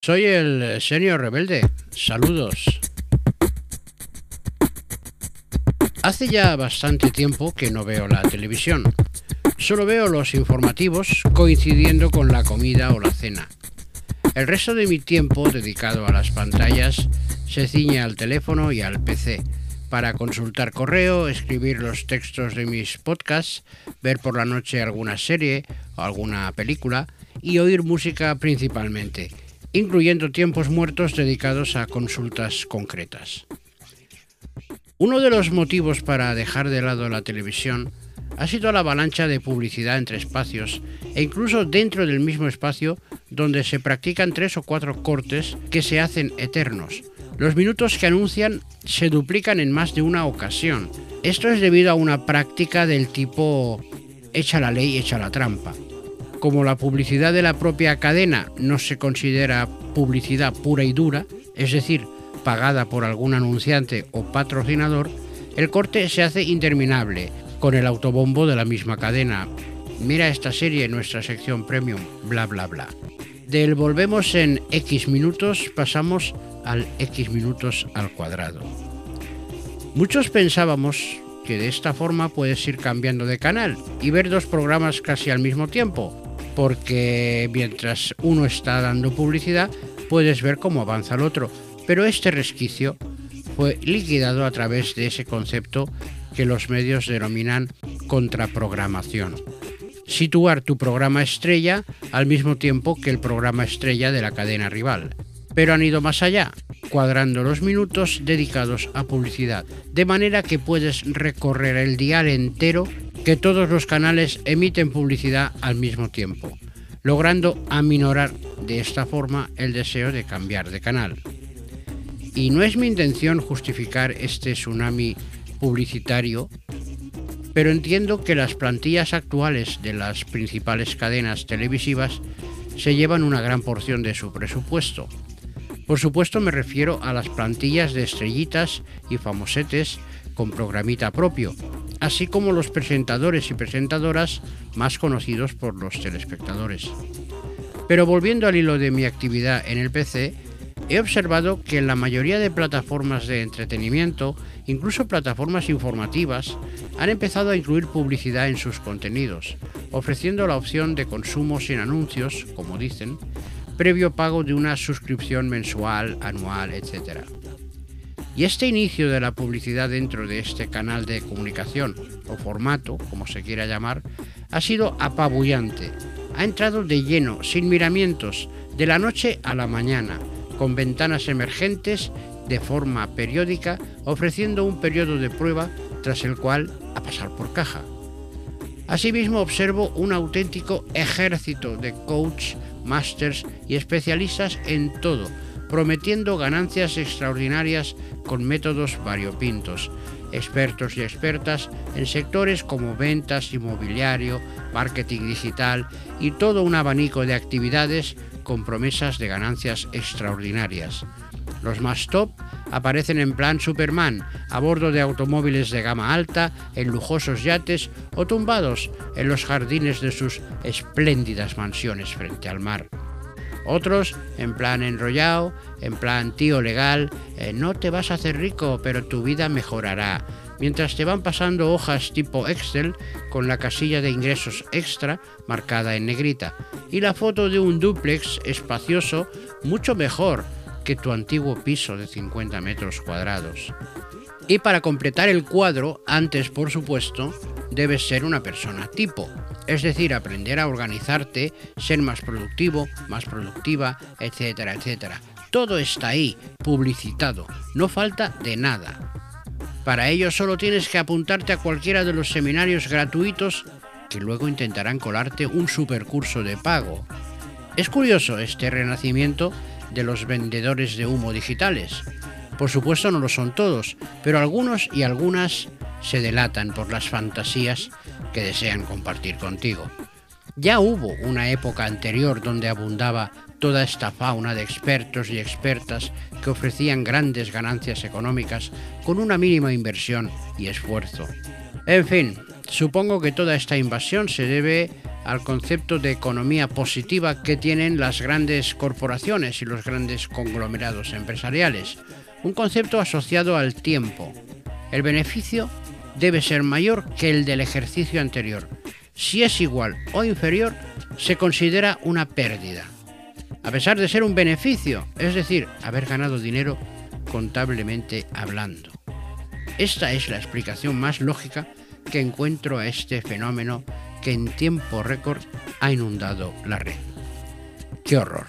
Soy el señor rebelde. Saludos. Hace ya bastante tiempo que no veo la televisión. Solo veo los informativos coincidiendo con la comida o la cena. El resto de mi tiempo dedicado a las pantallas se ciñe al teléfono y al PC para consultar correo, escribir los textos de mis podcasts, ver por la noche alguna serie o alguna película y oír música principalmente, incluyendo tiempos muertos dedicados a consultas concretas. Uno de los motivos para dejar de lado la televisión ha sido la avalancha de publicidad entre espacios e incluso dentro del mismo espacio donde se practican tres o cuatro cortes que se hacen eternos. Los minutos que anuncian se duplican en más de una ocasión. Esto es debido a una práctica del tipo echa la ley, echa la trampa. Como la publicidad de la propia cadena no se considera publicidad pura y dura, es decir, pagada por algún anunciante o patrocinador, el corte se hace interminable, con el autobombo de la misma cadena. Mira esta serie en nuestra sección premium, bla bla bla. Del volvemos en X minutos pasamos al X minutos al cuadrado. Muchos pensábamos que de esta forma puedes ir cambiando de canal y ver dos programas casi al mismo tiempo, porque mientras uno está dando publicidad puedes ver cómo avanza el otro, pero este resquicio fue liquidado a través de ese concepto que los medios denominan contraprogramación. Situar tu programa estrella al mismo tiempo que el programa estrella de la cadena rival. Pero han ido más allá, cuadrando los minutos dedicados a publicidad, de manera que puedes recorrer el dial entero que todos los canales emiten publicidad al mismo tiempo, logrando aminorar de esta forma el deseo de cambiar de canal. Y no es mi intención justificar este tsunami publicitario, pero entiendo que las plantillas actuales de las principales cadenas televisivas se llevan una gran porción de su presupuesto. Por supuesto me refiero a las plantillas de estrellitas y famosetes con programita propio, así como los presentadores y presentadoras más conocidos por los telespectadores. Pero volviendo al hilo de mi actividad en el PC, he observado que en la mayoría de plataformas de entretenimiento Incluso plataformas informativas han empezado a incluir publicidad en sus contenidos, ofreciendo la opción de consumo sin anuncios, como dicen, previo pago de una suscripción mensual, anual, etc. Y este inicio de la publicidad dentro de este canal de comunicación, o formato, como se quiera llamar, ha sido apabullante. Ha entrado de lleno, sin miramientos, de la noche a la mañana, con ventanas emergentes de forma periódica, ofreciendo un periodo de prueba tras el cual a pasar por caja. Asimismo, observo un auténtico ejército de coach, masters y especialistas en todo, prometiendo ganancias extraordinarias con métodos variopintos, expertos y expertas en sectores como ventas, inmobiliario, marketing digital y todo un abanico de actividades con promesas de ganancias extraordinarias. Los más top aparecen en plan Superman, a bordo de automóviles de gama alta, en lujosos yates o tumbados en los jardines de sus espléndidas mansiones frente al mar. Otros en plan enrollado, en plan tío legal, eh, no te vas a hacer rico, pero tu vida mejorará. Mientras te van pasando hojas tipo Excel con la casilla de ingresos extra marcada en negrita y la foto de un duplex espacioso mucho mejor que tu antiguo piso de 50 metros cuadrados. Y para completar el cuadro, antes por supuesto, debes ser una persona tipo, es decir, aprender a organizarte, ser más productivo, más productiva, etcétera, etcétera. Todo está ahí, publicitado, no falta de nada. Para ello solo tienes que apuntarte a cualquiera de los seminarios gratuitos que luego intentarán colarte un supercurso de pago. Es curioso este renacimiento de los vendedores de humo digitales. Por supuesto no lo son todos, pero algunos y algunas se delatan por las fantasías que desean compartir contigo. Ya hubo una época anterior donde abundaba toda esta fauna de expertos y expertas que ofrecían grandes ganancias económicas con una mínima inversión y esfuerzo. En fin, Supongo que toda esta invasión se debe al concepto de economía positiva que tienen las grandes corporaciones y los grandes conglomerados empresariales, un concepto asociado al tiempo. El beneficio debe ser mayor que el del ejercicio anterior. Si es igual o inferior, se considera una pérdida. A pesar de ser un beneficio, es decir, haber ganado dinero contablemente hablando. Esta es la explicación más lógica que encuentro a este fenómeno que en tiempo récord ha inundado la red. ¡Qué horror!